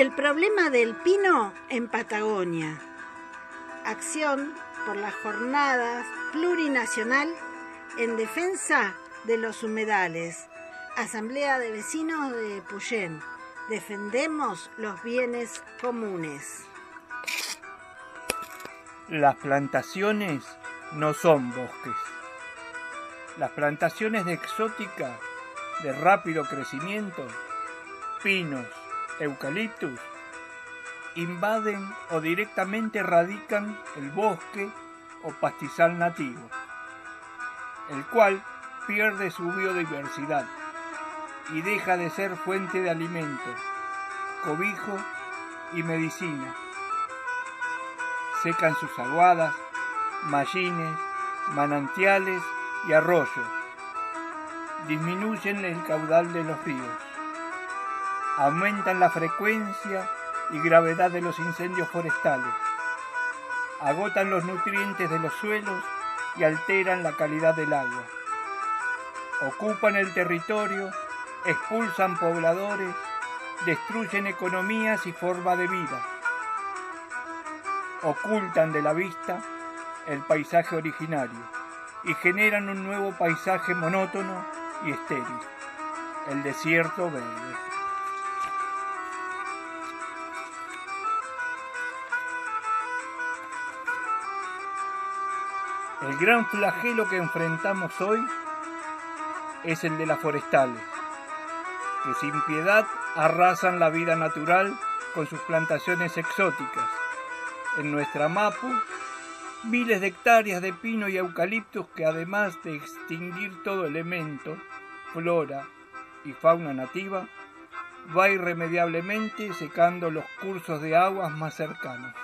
El problema del pino en Patagonia. Acción por las jornadas plurinacional en defensa de los humedales. Asamblea de Vecinos de Puyén. Defendemos los bienes comunes. Las plantaciones no son bosques. Las plantaciones de exótica de rápido crecimiento, pinos, eucaliptus, invaden o directamente radican el bosque o pastizal nativo, el cual pierde su biodiversidad y deja de ser fuente de alimento, cobijo y medicina. Secan sus aguadas, mallines, manantiales y arroyos. Disminuyen el caudal de los ríos. Aumentan la frecuencia y gravedad de los incendios forestales. Agotan los nutrientes de los suelos y alteran la calidad del agua. Ocupan el territorio, expulsan pobladores, destruyen economías y forma de vida. Ocultan de la vista el paisaje originario y generan un nuevo paisaje monótono y estéril, el desierto verde. El gran flagelo que enfrentamos hoy es el de las forestales, que sin piedad arrasan la vida natural con sus plantaciones exóticas. En nuestra Mapu, miles de hectáreas de pino y eucaliptus que además de extinguir todo elemento, flora y fauna nativa, va irremediablemente secando los cursos de aguas más cercanos.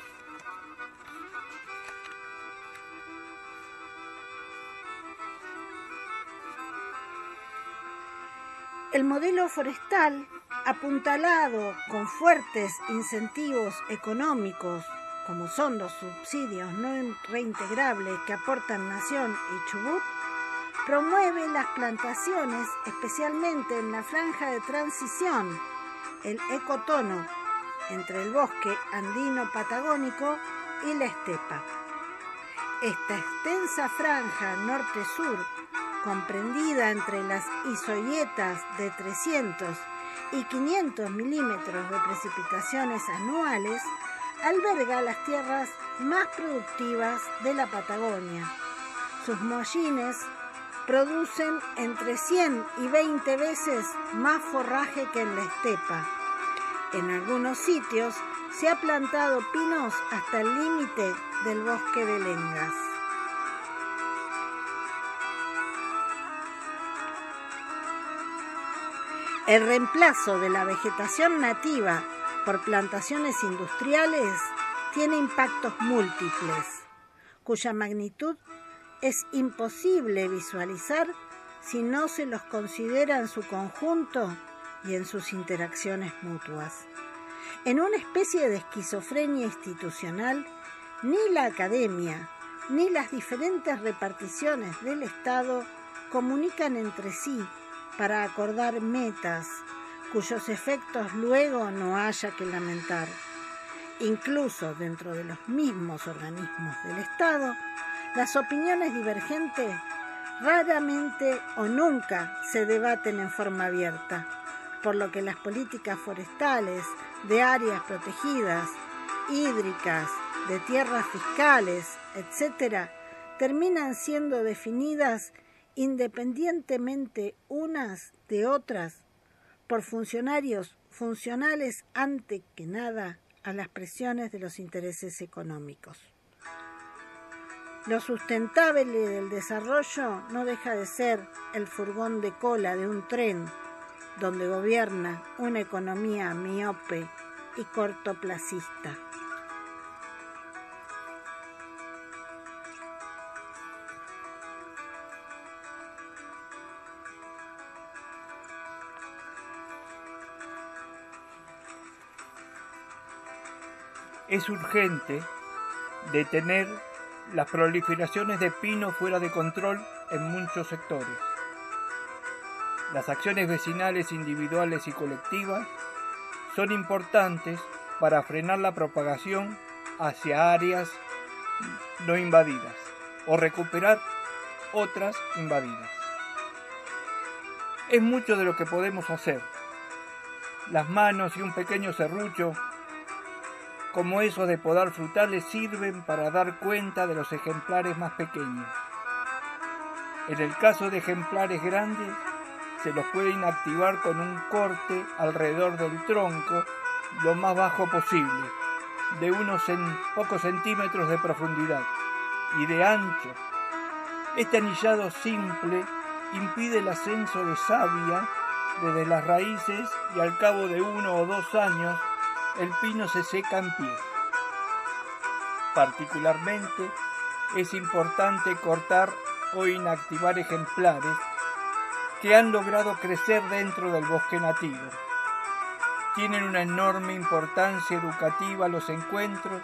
El modelo forestal, apuntalado con fuertes incentivos económicos, como son los subsidios no reintegrables que aportan Nación y Chubut, promueve las plantaciones, especialmente en la franja de transición, el ecotono entre el bosque andino patagónico y la estepa. Esta extensa franja norte-sur comprendida entre las isoyetas de 300 y 500 milímetros de precipitaciones anuales, alberga las tierras más productivas de la Patagonia. Sus mollines producen entre 100 y 20 veces más forraje que en la estepa. En algunos sitios se ha plantado pinos hasta el límite del bosque de lengas. El reemplazo de la vegetación nativa por plantaciones industriales tiene impactos múltiples, cuya magnitud es imposible visualizar si no se los considera en su conjunto y en sus interacciones mutuas. En una especie de esquizofrenia institucional, ni la academia ni las diferentes reparticiones del Estado comunican entre sí para acordar metas cuyos efectos luego no haya que lamentar. Incluso dentro de los mismos organismos del Estado, las opiniones divergentes raramente o nunca se debaten en forma abierta, por lo que las políticas forestales de áreas protegidas, hídricas, de tierras fiscales, etc., terminan siendo definidas independientemente unas de otras por funcionarios funcionales ante que nada a las presiones de los intereses económicos. Lo sustentable del desarrollo no deja de ser el furgón de cola de un tren donde gobierna una economía miope y cortoplacista. Es urgente detener las proliferaciones de pino fuera de control en muchos sectores. Las acciones vecinales individuales y colectivas son importantes para frenar la propagación hacia áreas no invadidas o recuperar otras invadidas. Es mucho de lo que podemos hacer. Las manos y un pequeño serrucho, como esos de podar frutales, sirven para dar cuenta de los ejemplares más pequeños. En el caso de ejemplares grandes, se los puede inactivar con un corte alrededor del tronco lo más bajo posible, de unos pocos centímetros de profundidad y de ancho. Este anillado simple impide el ascenso de savia desde las raíces y al cabo de uno o dos años el pino se seca en pie. Particularmente es importante cortar o inactivar ejemplares que han logrado crecer dentro del bosque nativo. Tienen una enorme importancia educativa los encuentros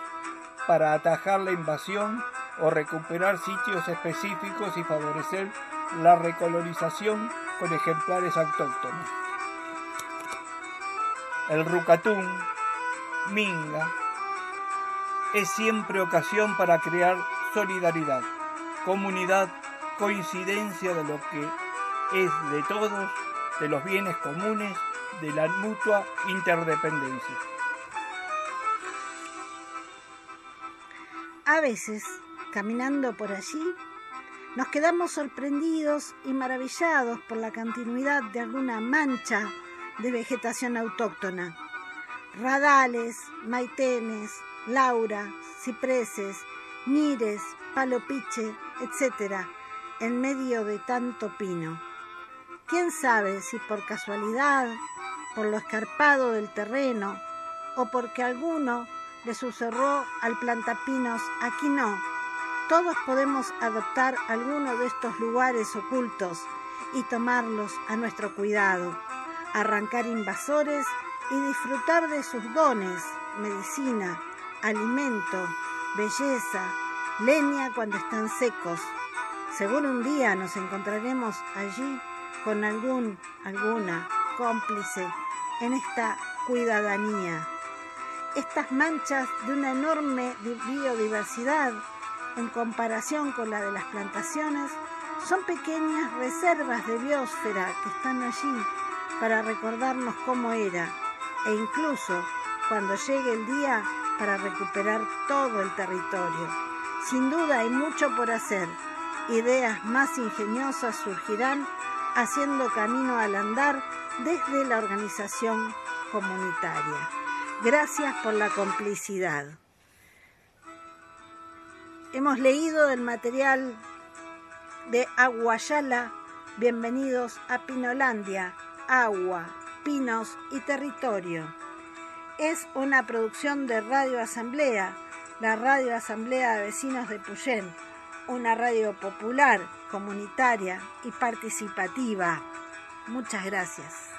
para atajar la invasión o recuperar sitios específicos y favorecer la recolonización con ejemplares autóctonos. El rucatún, minga, es siempre ocasión para crear solidaridad, comunidad, coincidencia de lo que es de todos, de los bienes comunes, de la mutua interdependencia. A veces, caminando por allí, nos quedamos sorprendidos y maravillados por la continuidad de alguna mancha de vegetación autóctona. Radales, maitenes, laura, cipreses, mires, palopiche, etc., en medio de tanto pino. ¿Quién sabe si por casualidad, por lo escarpado del terreno, o porque alguno le susurró al plantapinos, aquí no, todos podemos adoptar alguno de estos lugares ocultos y tomarlos a nuestro cuidado, arrancar invasores y disfrutar de sus dones, medicina, alimento, belleza, leña cuando están secos. Seguro un día nos encontraremos allí con algún, alguna cómplice en esta cuidadanía. Estas manchas de una enorme biodiversidad en comparación con la de las plantaciones, son pequeñas reservas de biosfera que están allí para recordarnos cómo era e incluso cuando llegue el día para recuperar todo el territorio. Sin duda hay mucho por hacer. Ideas más ingeniosas surgirán haciendo camino al andar desde la organización comunitaria. Gracias por la complicidad. Hemos leído el material de Aguayala. Bienvenidos a Pinolandia, Agua, Pinos y Territorio. Es una producción de Radio Asamblea, la Radio Asamblea de Vecinos de Puyén, una radio popular, comunitaria y participativa. Muchas gracias.